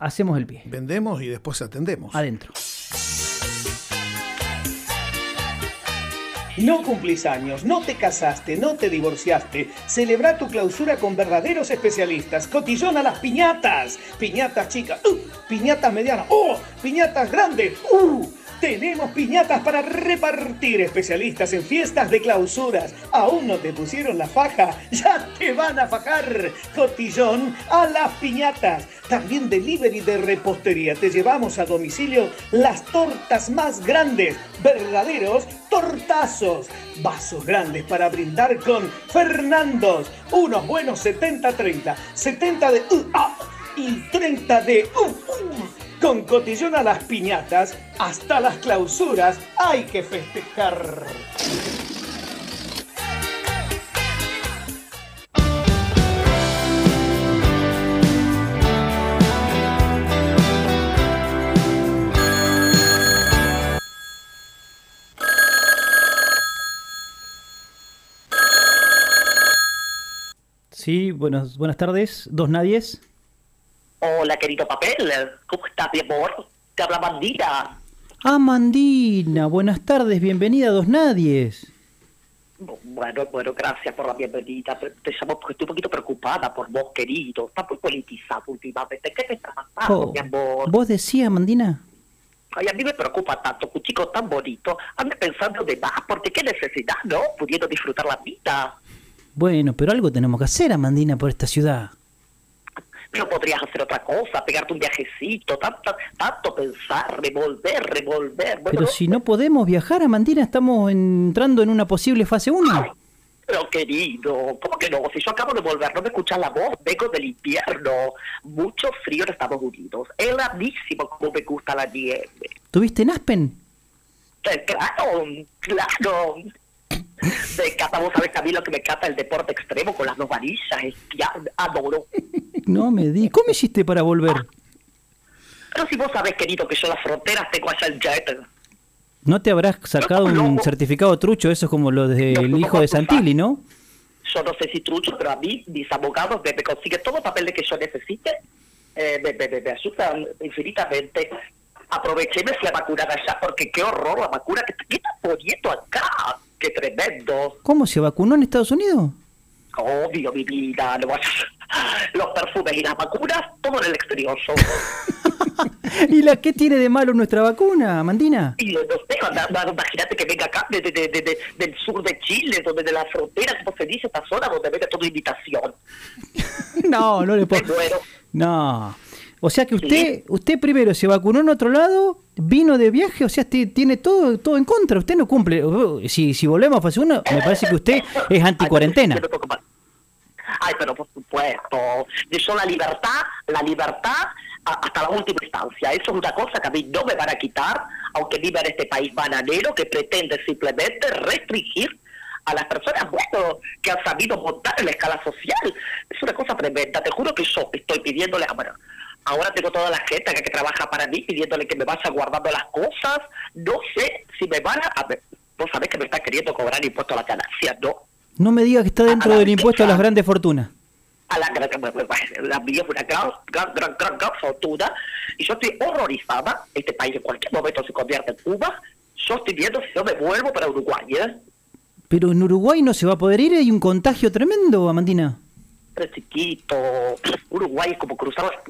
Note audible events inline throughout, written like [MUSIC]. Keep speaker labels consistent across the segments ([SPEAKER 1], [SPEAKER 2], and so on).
[SPEAKER 1] Hacemos el pie.
[SPEAKER 2] Vendemos y después atendemos.
[SPEAKER 1] Adentro.
[SPEAKER 3] No cumplís años, no te casaste, no te divorciaste. Celebra tu clausura con verdaderos especialistas. Cotillón a las piñatas. Piñatas chicas, uh, piñatas medianas, oh, piñatas grandes, uh. Tenemos piñatas para repartir, especialistas en fiestas de clausuras. ¿Aún no te pusieron la faja? ¡Ya te van a fajar! Cotillón a las piñatas. También delivery de repostería. Te llevamos a domicilio las tortas más grandes. Verdaderos tortazos. Vasos grandes para brindar con Fernandos. Unos buenos 70-30. 70 de... Uh, ah, y 30 de... Uh, uh. Con cotillón a las piñatas, hasta las clausuras hay que festejar.
[SPEAKER 1] Sí, buenas, buenas tardes. Dos nadies.
[SPEAKER 4] Hola, querido papel. ¿Cómo estás, mi amor? Te habla Mandina.
[SPEAKER 1] Ah, Mandina. Buenas tardes. Bienvenida a Dos Nadies.
[SPEAKER 4] Bueno, bueno, gracias por la bienvenida. Te llamo porque estoy un poquito preocupada por vos, querido. Está muy politizado últimamente. ¿Qué te está pasando,
[SPEAKER 1] Oh,
[SPEAKER 4] mi amor?
[SPEAKER 1] ¿Vos decías, Mandina?
[SPEAKER 4] Ay, a mí me preocupa tanto que un chico tan bonito ande pensando de más, porque qué necesidad, ¿no? Pudiendo disfrutar la vida.
[SPEAKER 1] Bueno, pero algo tenemos que hacer, Amandina, por esta ciudad.
[SPEAKER 4] No podrías hacer otra cosa, pegarte un viajecito, tanto, tanto pensar, revolver, revolver. Bueno,
[SPEAKER 1] Pero si no podemos viajar, Amandina, estamos entrando en una posible fase 1.
[SPEAKER 4] Pero querido, ¿cómo que no? Si yo acabo de volver, no me escuchas la voz, vengo del invierno. Mucho frío en Estados Unidos. Heladísimo como me gusta la nieve.
[SPEAKER 1] ¿Tuviste en Aspen?
[SPEAKER 4] Claro, claro. Me encanta, vos sabés que a mí lo que me encanta es el deporte extremo con las dos varillas. Es que ya adoro.
[SPEAKER 1] No me di. ¿Cómo hiciste para volver?
[SPEAKER 4] Pero si vos sabés, querido, que yo las fronteras tengo allá el jet.
[SPEAKER 1] ¿No te habrás sacado un certificado trucho? Eso es como lo del hijo de Santilli, ¿no?
[SPEAKER 4] yo no sé si trucho, pero a mí mis abogados me, me consiguen todo el papel que yo necesite, eh, me, me, me- me ayudan infinitamente. Aproveché y me fui a vacunar allá, porque qué horror la vacuna que ¿qué está poniendo acá, qué tremendo.
[SPEAKER 1] ¿Cómo se vacunó en Estados Unidos?
[SPEAKER 4] Obvio, mi vida, los perfumes y las vacunas, todo en el exterior. [LAUGHS]
[SPEAKER 1] ¿Y la qué tiene de malo nuestra vacuna, Amandina?
[SPEAKER 4] Y no sé, imagínate que venga acá de, de- de- de- de- del sur de Chile, donde de la frontera, como se dice, esta zona donde vende toda invitación. [LAUGHS]
[SPEAKER 1] No, no le puedo. No. O sea que usted, usted primero se vacunó en otro lado, vino de viaje, o sea, ti- tiene todo, todo en contra. Usted no cumple. Si, si volvemos a fase 1, me parece que usted es anti-cuarentena.
[SPEAKER 4] Ay, pero, por supuesto. Yo la libertad, la libertad a- hasta la última instancia. Eso es una cosa que a mí no me van a quitar, aunque viva en este país bananero que pretende simplemente restringir a las personas bueno, que han sabido montar en la escala social. Es una cosa tremenda. Te juro que yo estoy pidiéndole, ah, bueno, ahora tengo toda la gente que, que trabaja para mí pidiéndole que me vaya guardando las cosas. No sé si me van a... vos sabés que me están queriendo cobrar impuesto a la ganancia, ¿no?
[SPEAKER 1] No me diga que está dentro del impuesto a las grandes fortunas.
[SPEAKER 4] a la gran, la mía es una gran, gran, gran, gran, gran fortuna y yo estoy horrorizada. Este país en cualquier momento se convierte en Cuba. Yo estoy viendo si yo me vuelvo para Uruguay, ¿eh?
[SPEAKER 1] Pero en Uruguay no se va a poder ir, hay un contagio tremendo, Amandina.
[SPEAKER 4] Pero chiquito, Uruguay como cruzar,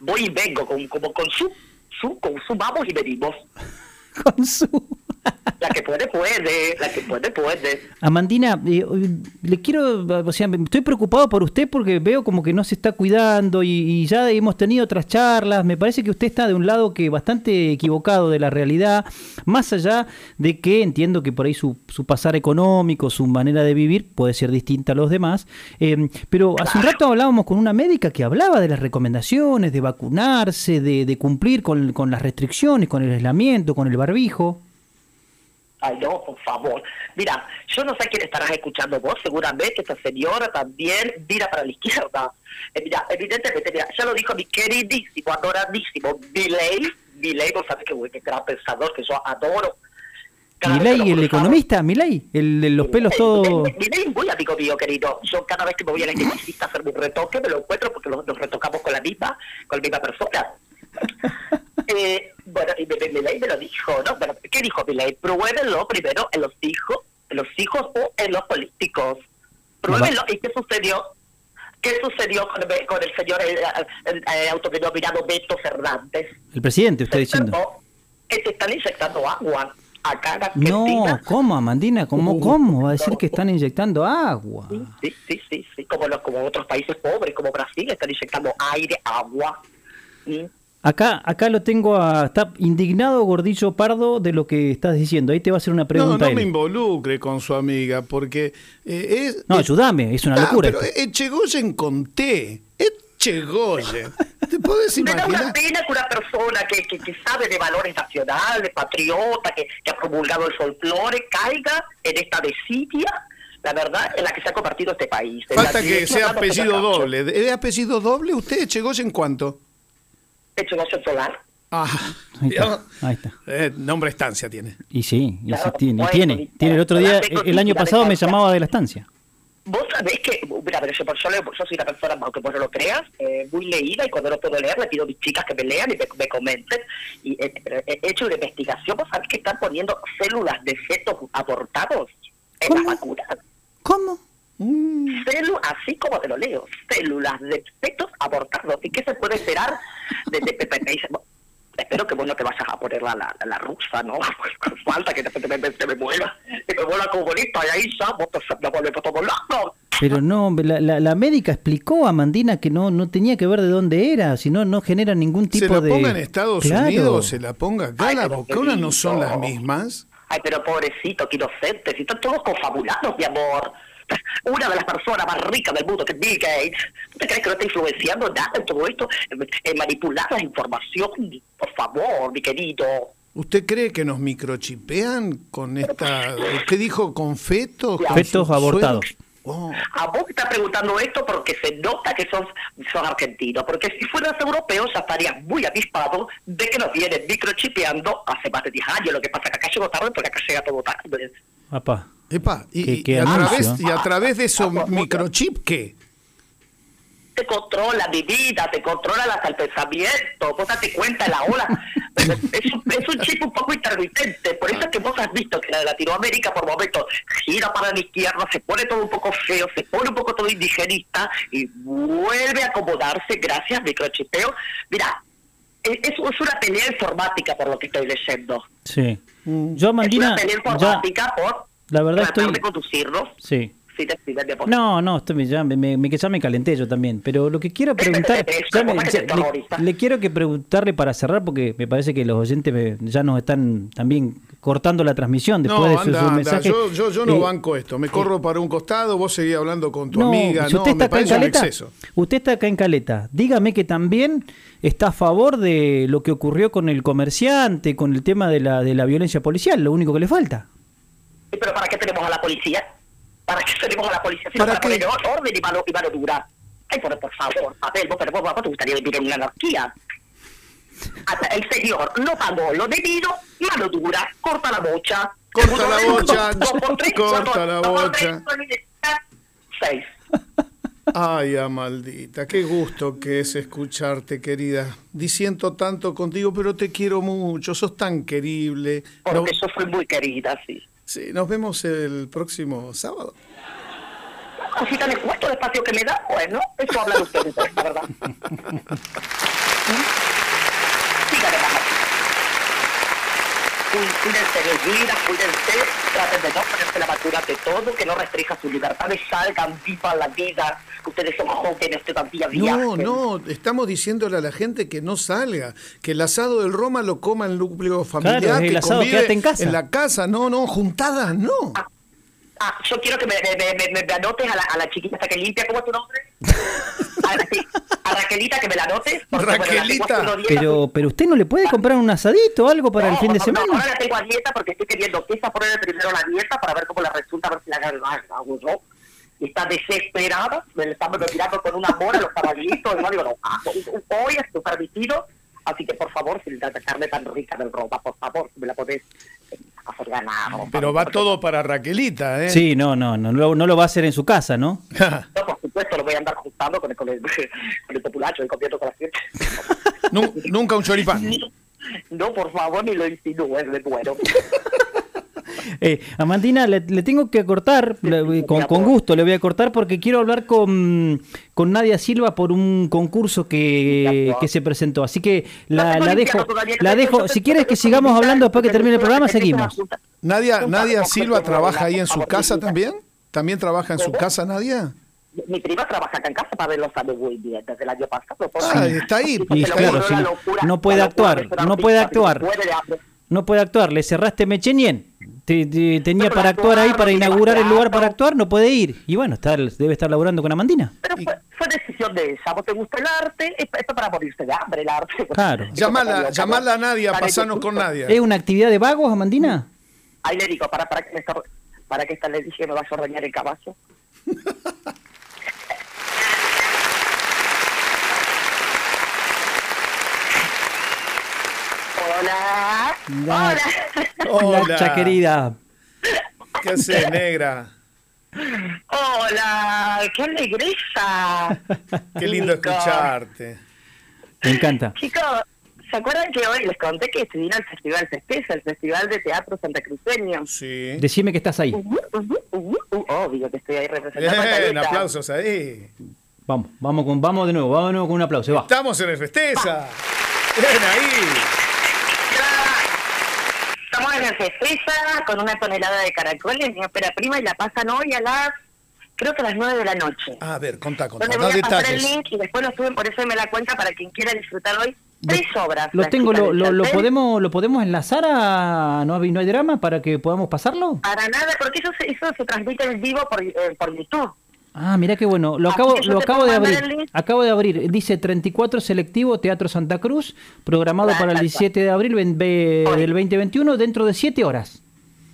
[SPEAKER 4] voy y vengo, con, como con su, con su vamos y venimos. [LAUGHS] Que puede, puede, la que puede, puede.
[SPEAKER 1] Amandina, eh, le quiero, o sea, estoy preocupado por usted porque veo como que no se está cuidando y, y ya hemos tenido otras charlas. Me parece que usted está de un lado que bastante equivocado de la realidad, más allá de que entiendo que por ahí su, su pasar económico, su manera de vivir puede ser distinta a los demás. Eh, pero hace un rato hablábamos con una médica que hablaba de las recomendaciones, de vacunarse, de, de cumplir con, con las restricciones, con el aislamiento, con el barbijo.
[SPEAKER 4] Ay, no, por favor. Mira, yo no sé quién estarás escuchando vos, seguramente esta señora también mira para la izquierda. Eh, mira, evidentemente, mira, ya lo dijo mi queridísimo, adoradísimo Milei. Milei, vos sabés que, qué gran pensador que yo adoro. Cada que lo
[SPEAKER 1] el economista, Milei, el de los pelos todos...
[SPEAKER 4] Milei es muy amigo mío, querido. Yo cada vez que me voy a la esteticista a hacerme un retoque, me lo encuentro porque nos retocamos con la misma, con la misma persona. Eh, bueno, y Milei me lo dijo, ¿no? Pero, ¿Qué dijo Milei? Pruébenlo primero en los hijos, en los hijos o en los políticos. Pruébenlo. ¿Y qué sucedió? ¿Qué sucedió con, con el señor eh, eh, autodenominado Beto Fernández?
[SPEAKER 1] El presidente, usted
[SPEAKER 4] Se
[SPEAKER 1] diciendo.
[SPEAKER 4] enfermó, que te están inyectando agua acá en
[SPEAKER 1] No. ¿cómo, Amandina? ¿Cómo, ¿Cómo? Va a decir que están inyectando agua.
[SPEAKER 4] Sí, sí, sí, sí, sí, como, los, como otros países pobres, como Brasil, están inyectando aire, agua. ¿Mm?
[SPEAKER 1] Acá, acá lo tengo a. Está indignado Gordillo Pardo de lo que estás diciendo. Ahí te va a hacer una
[SPEAKER 2] No,
[SPEAKER 1] pregunta.
[SPEAKER 2] no
[SPEAKER 1] él.
[SPEAKER 2] me involucre con su amiga, porque eh, es...
[SPEAKER 1] No,
[SPEAKER 2] es-
[SPEAKER 1] ayúdame, es una
[SPEAKER 2] Ah,
[SPEAKER 1] locura.
[SPEAKER 2] pero. Echegoyen con T. Echegoyen. [LAUGHS] ¿Te podés
[SPEAKER 4] Me da una
[SPEAKER 2] imaginar?
[SPEAKER 4] pena que una persona que, que, que sabe de valores nacionales, patriota, que, que ha promulgado el folclore, caiga en esta desidia, la verdad, en la que se ha convertido este país.
[SPEAKER 2] Falta que sea apellido doble. ¿Es apellido doble usted, Echegoyen cuánto?
[SPEAKER 4] Hecho no solar.
[SPEAKER 2] Ah,
[SPEAKER 1] Ahí está,
[SPEAKER 2] Dios.
[SPEAKER 1] ahí está.
[SPEAKER 2] Eh, nombre estancia tiene.
[SPEAKER 1] Y sí, y
[SPEAKER 4] Claro,
[SPEAKER 1] sí tiene.
[SPEAKER 4] Bueno,
[SPEAKER 1] tiene. El otro día, el año pasado me llamaba de la estancia.
[SPEAKER 4] Vos sabés que, mira, pero yo, leo- yo soy una persona, aunque vos no lo creas, eh, muy leída y cuando no puedo leer le pido a mis chicas que me lean y me, me comenten. Y eh, pero he hecho una investigación, vos sabés que están poniendo células de fetos abortados en
[SPEAKER 1] ¿Cómo?
[SPEAKER 4] las vacunas.
[SPEAKER 1] ¿Cómo?
[SPEAKER 4] Células, así como te lo leo, células de fetos abortados. ¿Y qué se puede esperar de, de- de- de- de- Espero que vos no te vayas a poner la, la, la rusa, ¿no? [LAUGHS] Falta que te, me- te me mueva, que me mueva comunista y ahí ya, vos te, me volvés todo loco.
[SPEAKER 1] Pero no, la, la, la médica explicó a Mandina que no, no tenía que ver de dónde era, si no, no genera ningún tipo
[SPEAKER 2] Se la
[SPEAKER 1] de.
[SPEAKER 2] ponga en Estados
[SPEAKER 1] Claro.
[SPEAKER 2] Unidos, se la ponga acá,
[SPEAKER 4] Ay,
[SPEAKER 2] las vacunas no son las mismas.
[SPEAKER 4] Ay, pero pobrecito, qué inocentes, si están todos confabulados, mi amor. Una de las personas más ricas del mundo, que es Bill Gates, ¿tú te crees que no está influenciando nada en todo esto? En, en manipular la información, por favor, mi querido.
[SPEAKER 2] ¿Usted cree que nos microchipean con esta... ¿Qué dijo? ¿Con fetos? con
[SPEAKER 1] Fetos abortados.
[SPEAKER 2] Oh,
[SPEAKER 4] A vos te estás preguntando esto porque se nota que sos, sos argentino, porque si fueras europeo ya estarías muy avispado de que nos vienen microchipeando hace más de 10 años. Lo que pasa es que acá llegó tarde porque acá llega todo tarde.
[SPEAKER 1] Papá.
[SPEAKER 2] Epa, y,
[SPEAKER 1] Qué-
[SPEAKER 2] y
[SPEAKER 1] qué
[SPEAKER 2] a través, y a través de esos microchip, ¿qué?
[SPEAKER 4] te controla mi vida, te controla hasta el pensamiento, vos date cuenta de la ola. [LAUGHS] es, un, es un chip un poco intermitente, por eso es que vos has visto que la de Latinoamérica por momentos gira para la izquierda, se pone todo un poco feo, se pone un poco todo indigenista y vuelve a acomodarse gracias al microchipeo. Mira, es, es es una pelea informática por lo que estoy leyendo.
[SPEAKER 1] Sí.
[SPEAKER 2] Mm.
[SPEAKER 1] Yo,
[SPEAKER 4] es
[SPEAKER 1] Mandina,
[SPEAKER 4] una pelea
[SPEAKER 1] ya.
[SPEAKER 4] informática por
[SPEAKER 1] La verdad
[SPEAKER 4] tratar
[SPEAKER 1] estoy.
[SPEAKER 4] de conducirnos
[SPEAKER 1] Sí.
[SPEAKER 4] accidente de por-
[SPEAKER 1] No, no, estoy, ya, me, me, ya me calenté yo también. Pero lo que quiero preguntar. Ya me-
[SPEAKER 4] ¿cómo es que
[SPEAKER 1] ya-
[SPEAKER 4] te
[SPEAKER 1] le, quiero que preguntarle para cerrar, porque me parece que los oyentes me- ya nos están también cortando la transmisión después
[SPEAKER 2] No,
[SPEAKER 1] de su,
[SPEAKER 2] anda,
[SPEAKER 1] su
[SPEAKER 2] anda.
[SPEAKER 1] mensaje.
[SPEAKER 2] Yo, yo, yo no
[SPEAKER 1] Eh,
[SPEAKER 2] banco esto. Me corro para un costado, vos seguís hablando con tu
[SPEAKER 1] no,
[SPEAKER 2] amiga.
[SPEAKER 1] si
[SPEAKER 2] No,
[SPEAKER 1] usted está
[SPEAKER 2] me
[SPEAKER 1] acá en
[SPEAKER 2] parece un
[SPEAKER 1] Caleta,
[SPEAKER 2] exceso.
[SPEAKER 1] usted está acá en Caleta. Dígame que también está a favor de lo que ocurrió con el comerciante, con el tema de la, de la violencia policial, lo único que le falta.
[SPEAKER 4] Pero ¿para qué tenemos a la policía? ¿Para qué tenemos a la policía? Si no
[SPEAKER 2] ¿Para
[SPEAKER 4] para
[SPEAKER 2] qué?
[SPEAKER 4] poner orden y mano, y mano dura. Ay, por, por favor, papel, vos, pero vos, vos te gustaría vivir en una anarquía. Hasta el señor no pagó lo debido, mano dura, corta la bocha.
[SPEAKER 2] Corta la bocha, corta la bocha.
[SPEAKER 4] Seis.
[SPEAKER 2] Ay, ah, maldita, qué gusto que es escucharte, querida. Disiento tanto contigo, pero te quiero mucho, sos tan querible. No-
[SPEAKER 4] Porque yo fui muy querida, sí.
[SPEAKER 2] Sí, nos vemos el próximo sábado.
[SPEAKER 4] Cosita de cuento el espacio que me da, bueno, eso hablan ustedes, la verdad. [LAUGHS] Cuídense de vida, cuídense, traten de no ponerse la vacuna de todo, que no restrinja sus libertades, salgan, vivan la vida. Ustedes son jóvenes, todavía viajen.
[SPEAKER 2] No, no, estamos diciéndole a la gente que no salga, que el asado del Roma lo coma el núcleo familiar,
[SPEAKER 1] Claro, el
[SPEAKER 2] que
[SPEAKER 1] asado,
[SPEAKER 2] convive
[SPEAKER 1] en casa.
[SPEAKER 2] la casa, no, no, juntadas, no.
[SPEAKER 4] Ah, yo quiero que me, me, me, me- me anotes a la, a la chiquita hasta que limpia, ¿cómo es tu nombre? [LAUGHS] A, sí, a Raquelita que me la anotes. bueno, la
[SPEAKER 2] Raquelita.
[SPEAKER 1] Pero, pero usted no le puede comprar un asadito o algo para el fin de
[SPEAKER 4] no,
[SPEAKER 1] semana.
[SPEAKER 4] No, ahora la tengo a dieta porque estoy queriendo que esa poner primero la dieta para ver cómo la resulta, a ver si la hago yo. Está desesperada, me está mirando con un amor a los caballitos, y no digo, no, ah, hoy es tu permitido Así que por favor, si la carne tan rica del ropa, por favor, si me la podés hacer ganar.
[SPEAKER 2] Pero va todo para Raquelita, ¿eh?
[SPEAKER 1] Sí, no, no, no, lo- no lo va a hacer en su casa, ¿no? [LAUGHS]
[SPEAKER 4] No, por supuesto, lo voy a andar juntando con el, con el, con el populacho con la gente.
[SPEAKER 2] Nu- nunca un choripán. [LAUGHS]
[SPEAKER 4] No, por favor, ni lo insinúes de bueno. [LAUGHS]
[SPEAKER 1] Eh, Amandina, le, le tengo que cortar, le- con, con gusto le voy a cortar porque quiero hablar con, con Nadia Silva por un concurso que, que se presentó. Así que la,
[SPEAKER 4] No
[SPEAKER 1] la dejo,
[SPEAKER 4] todavía,
[SPEAKER 1] la dejo. Si quieres que sigamos hablando después que termine el programa, seguimos.
[SPEAKER 2] Nadia, Nadia Silva trabaja ahí en su casa también. ¿También trabaja en su casa, Nadia?
[SPEAKER 4] Mi prima trabaja acá en casa, Pavel lo sabe muy bien, desde el año pasado. por
[SPEAKER 2] Ah, está ahí,
[SPEAKER 1] Y claro, si no-
[SPEAKER 4] locura,
[SPEAKER 1] no puede actuar, no puede actuar. No puede actuar, le cerraste Mechenien. Te- te- tenía para actuar ahí, para inaugurar el lugar para actuar, no puede ir. Y bueno, está, debe estar laburando con Amandina.
[SPEAKER 4] Pero fue, fue decisión de ella. ¿A vos te gusta el arte? Esto es para morirse de hambre, el arte.
[SPEAKER 1] Claro.
[SPEAKER 2] Llamala, llamala a Nadia, pasanos con Nadia.
[SPEAKER 1] ¿Es una actividad de vagos, Amandina?
[SPEAKER 4] Ahí le digo, para, para que me está- para que esta le dije me vaya a ordeñar el caballo. [LAUGHS] Hola. Hola.
[SPEAKER 2] Hola.
[SPEAKER 1] Nacha, querida.
[SPEAKER 2] ¿Qué haces, negra?
[SPEAKER 4] Hola. ¡Qué alegreza! [LAUGHS]
[SPEAKER 2] Qué lindo
[SPEAKER 4] Chicos.
[SPEAKER 2] escucharte.
[SPEAKER 1] Me encanta.
[SPEAKER 4] Chicos, ¿se acuerdan que hoy les conté que se vino al Festival Festeza, el Festival de Teatro Santa Cruceño?
[SPEAKER 2] Sí.
[SPEAKER 1] Decime que estás ahí.
[SPEAKER 4] Uh, obvio que estoy ahí representando a
[SPEAKER 2] Bien,
[SPEAKER 4] Talita.
[SPEAKER 2] aplausos ahí.
[SPEAKER 1] Vamos, vamos, con, vamos de nuevo, vamos de nuevo con un aplauso. Va.
[SPEAKER 2] Estamos en el festeza. Bien ahí.
[SPEAKER 4] Con una tonelada de caracoles, mi ópera prima, y la pasan hoy a las, creo que a las 9 de la noche.
[SPEAKER 2] A ver, contá, contá.
[SPEAKER 4] Donde
[SPEAKER 2] Da
[SPEAKER 4] voy a pasar el link y después lo suben, por eso me la cuenta para quien quiera disfrutar hoy. Tres obras.
[SPEAKER 1] Lo tengo, lo, podemos, lo podemos enlazar a no hay, no hay drama para que podamos pasarlo.
[SPEAKER 4] Para nada, porque eso se, eso se transmite en vivo por, eh, por YouTube.
[SPEAKER 1] Ah, mira qué bueno. Lo acabo, lo acabo de abrir. Acabo de abrir. Dice 34 selectivo Teatro Santa Cruz, programado para el
[SPEAKER 4] claro.
[SPEAKER 1] 17 de abril ve-
[SPEAKER 4] Hoy.
[SPEAKER 1] del 2021 dentro de 7 horas.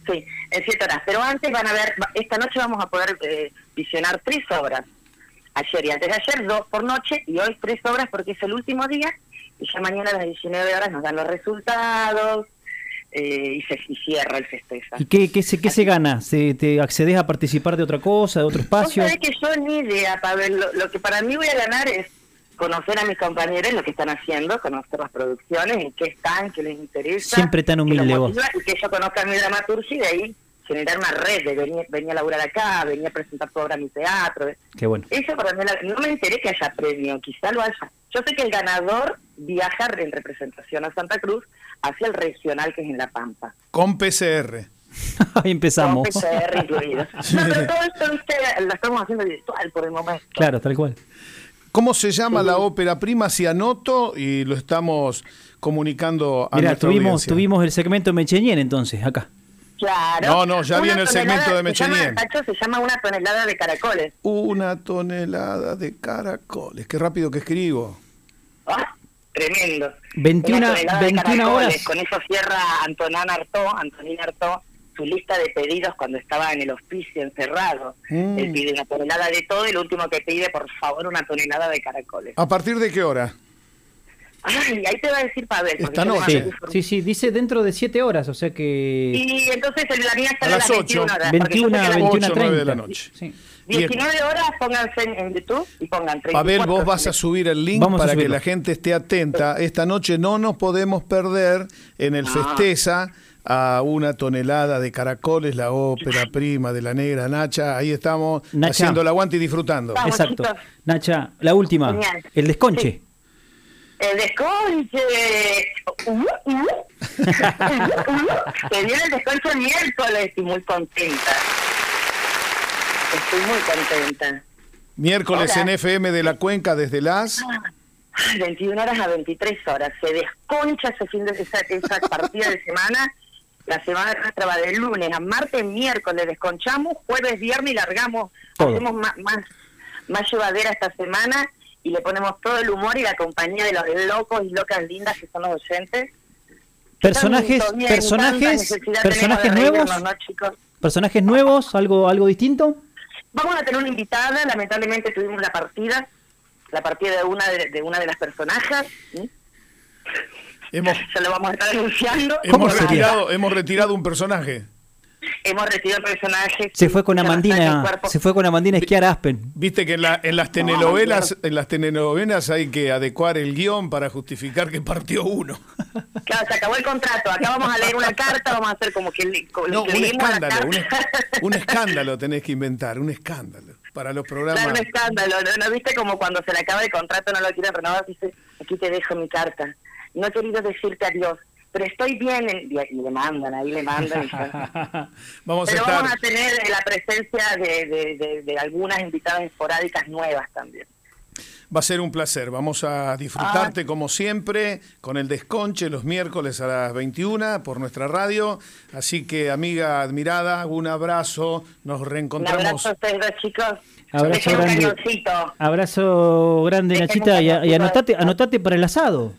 [SPEAKER 4] Sí, en siete horas. Pero antes van a ver, esta noche vamos a poder eh, visionar tres obras. Ayer y antes de ayer, dos por noche, y hoy tres obras porque es el último día. Y ya mañana a las 19 horas nos dan los resultados eh, y se y cierra el festejo.
[SPEAKER 1] ¿Y qué, qué, se, qué se gana? ¿Se, ¿Te accedes a participar de otra cosa, de otro espacio?
[SPEAKER 4] sabés que yo ni idea, Pavel. Lo, lo que para mí voy a ganar es conocer a mis compañeros lo que están haciendo, conocer las producciones, en qué están, qué les interesa.
[SPEAKER 1] Siempre tan humilde vos.
[SPEAKER 4] Y que yo conozca mi dramaturgia y de ahí generar una red de venir, venir a laburar acá, venir a presentar tu obra en mi teatro.
[SPEAKER 1] Qué bueno.
[SPEAKER 4] Eso para mí, no me enteré que haya premio, quizá lo haya. Yo sé que el ganador viaja en representación a Santa Cruz hacia el regional que es en La Pampa.
[SPEAKER 2] Con PCR. [LAUGHS]
[SPEAKER 1] Ahí empezamos.
[SPEAKER 4] Con PCR incluido. [LAUGHS] No, pero todo esto, viste, lo estamos haciendo virtual por el momento.
[SPEAKER 1] Claro, tal cual.
[SPEAKER 2] ¿Cómo se llama la ópera prima? Si anoto y lo estamos comunicando a
[SPEAKER 1] Mira,
[SPEAKER 2] nuestra
[SPEAKER 1] tuvimos,
[SPEAKER 2] audiencia.
[SPEAKER 1] tuvimos el segmento Mechenien entonces, acá.
[SPEAKER 4] Claro.
[SPEAKER 2] No, no, ya
[SPEAKER 4] Una
[SPEAKER 2] viene el segmento de
[SPEAKER 4] se llama,
[SPEAKER 2] Mechenien.
[SPEAKER 4] Tacho, se llama una tonelada de caracoles.
[SPEAKER 2] Una tonelada de caracoles. Qué rápido que escribo.
[SPEAKER 4] Tremendo.
[SPEAKER 1] 21
[SPEAKER 4] Una tonelada de
[SPEAKER 1] 21
[SPEAKER 4] caracoles.
[SPEAKER 1] horas.
[SPEAKER 4] Con eso cierra Antonán Artó, Antonín Artó, su lista de pedidos cuando estaba en el hospicio encerrado.
[SPEAKER 2] Mm.
[SPEAKER 4] Él pide una tonelada de todo y lo último que pide, por favor, una tonelada de caracoles.
[SPEAKER 2] ¿A partir de qué hora?
[SPEAKER 4] Ay, ahí te va a decir Pavel.
[SPEAKER 2] Esta noche.
[SPEAKER 1] Sí, sí, dice dentro de 7 horas, o sea que...
[SPEAKER 4] Y entonces en la mía está
[SPEAKER 2] A las
[SPEAKER 4] las
[SPEAKER 2] ocho.
[SPEAKER 4] 21 horas. porque yo
[SPEAKER 1] 21
[SPEAKER 4] sé que
[SPEAKER 1] a
[SPEAKER 4] a las
[SPEAKER 1] 21
[SPEAKER 2] 8 o 9 de la
[SPEAKER 1] 30.
[SPEAKER 2] noche.
[SPEAKER 1] Sí.
[SPEAKER 4] 19 horas pónganse en, YouTube y pongan 34.
[SPEAKER 2] Pavel, vos vas a subir el link
[SPEAKER 1] Vamos
[SPEAKER 2] para que la gente esté atenta. Esta noche no nos podemos perder en el
[SPEAKER 4] Ah.
[SPEAKER 2] Festeza a una tonelada de caracoles, la ópera [LAUGHS] prima de la negra Nacha. Ahí estamos
[SPEAKER 1] Nacha.
[SPEAKER 2] haciendo el aguante y disfrutando.
[SPEAKER 4] Vamos,
[SPEAKER 1] Exacto.
[SPEAKER 4] chicos.
[SPEAKER 1] Nacha, la última.
[SPEAKER 4] Genial.
[SPEAKER 1] El desconche.
[SPEAKER 4] Sí. El desconche. Uh, uh. Uh, [LAUGHS] uh. Se viene el desconche el miércoles. Estoy muy contenta. Estoy muy contenta.
[SPEAKER 2] Miércoles
[SPEAKER 4] Hola.
[SPEAKER 2] en FM de la Cuenca desde las...
[SPEAKER 4] Ay, 21 horas a 23 horas. Se desconcha ese fin de esa, esa partida de semana. La semana nuestra va de lunes a martes, miércoles desconchamos, jueves, viernes y largamos.
[SPEAKER 1] Todo.
[SPEAKER 4] Hacemos más, más, más llevadera esta semana y le ponemos todo el humor y la compañía de los locos y locas lindas que son los oyentes.
[SPEAKER 1] Personajes, personajes,
[SPEAKER 4] necesidad
[SPEAKER 1] personajes
[SPEAKER 4] tenemos de
[SPEAKER 1] nuevos,
[SPEAKER 4] reírnos, ¿no, chicos?
[SPEAKER 1] personajes nuevos, algo, algo distinto.
[SPEAKER 4] Vamos a tener una invitada, lamentablemente tuvimos la partida, la partida de una de, de una de las personajes. ¿sí?
[SPEAKER 2] Hemos- [LAUGHS]
[SPEAKER 4] Se lo vamos a estar anunciando.
[SPEAKER 1] ¿Cómo
[SPEAKER 2] Hemos retirado, hemos retirado un personaje.
[SPEAKER 4] Hemos retirado personajes.
[SPEAKER 1] Se fue con Amandina, se fue con Amandina a esquiar a Aspen.
[SPEAKER 2] Viste que en, la- en las telenovelas, en las telenovelas hay que adecuar el guion para justificar que partió uno. [LAUGHS]
[SPEAKER 4] Claro, se acabó el contrato. Acá vamos a leer una carta, vamos a hacer como que, le- como
[SPEAKER 2] No,
[SPEAKER 4] que [LAUGHS]
[SPEAKER 2] un escándalo, un, [LAUGHS] escándalo tenés que inventar, un escándalo para los programas.
[SPEAKER 4] Claro, un escándalo, ¿no? ¿no? ¿Viste como cuando se le acaba el contrato no lo quieren renovar? Dice, aquí te dejo mi carta. No he querido decirte adiós, pero estoy bien. en-". Y le mandan, ahí le mandan. [LAUGHS]
[SPEAKER 2] Vamos a
[SPEAKER 4] pero
[SPEAKER 2] estar.
[SPEAKER 4] vamos a tener eh, la presencia de, de, de- de algunas invitadas esporádicas nuevas también.
[SPEAKER 2] Va a ser un placer. Vamos a disfrutarte como siempre con el desconche los miércoles a las 21 por nuestra radio. Así que, amiga admirada, un abrazo. Nos
[SPEAKER 4] Un
[SPEAKER 2] reencontramos.
[SPEAKER 4] abrazo a ustedes dos chicos.
[SPEAKER 1] Abrazo
[SPEAKER 4] un
[SPEAKER 1] grande. Abrazo grande, Nachita,
[SPEAKER 4] un
[SPEAKER 1] y, y anotate, anotate para el asado.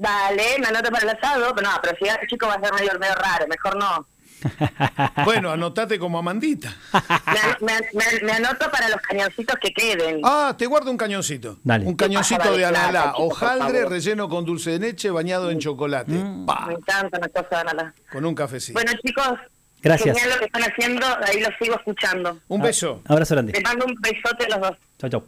[SPEAKER 4] Dale, me anoto para el asado. Pero no, pero si este chico va a ser medio, medio raro, mejor no. [LAUGHS]
[SPEAKER 2] Bueno, anotate como Amandita.
[SPEAKER 4] Me, me- me- me anoto para los cañoncitos que queden.
[SPEAKER 2] Ah, te guardo un cañoncito.
[SPEAKER 1] Dale.
[SPEAKER 2] Un cañoncito de
[SPEAKER 4] de
[SPEAKER 2] analá, hojaldre relleno con dulce de leche bañado en chocolate. Pa,
[SPEAKER 4] Me encanta una cosa nada.
[SPEAKER 2] con un cafecito.
[SPEAKER 4] Bueno, chicos,
[SPEAKER 1] Gracias.
[SPEAKER 4] genial lo que están haciendo. Ahí los sigo escuchando.
[SPEAKER 2] un beso.
[SPEAKER 1] Abrazo grande.
[SPEAKER 4] mando un besote a los dos.
[SPEAKER 1] Chao, chao.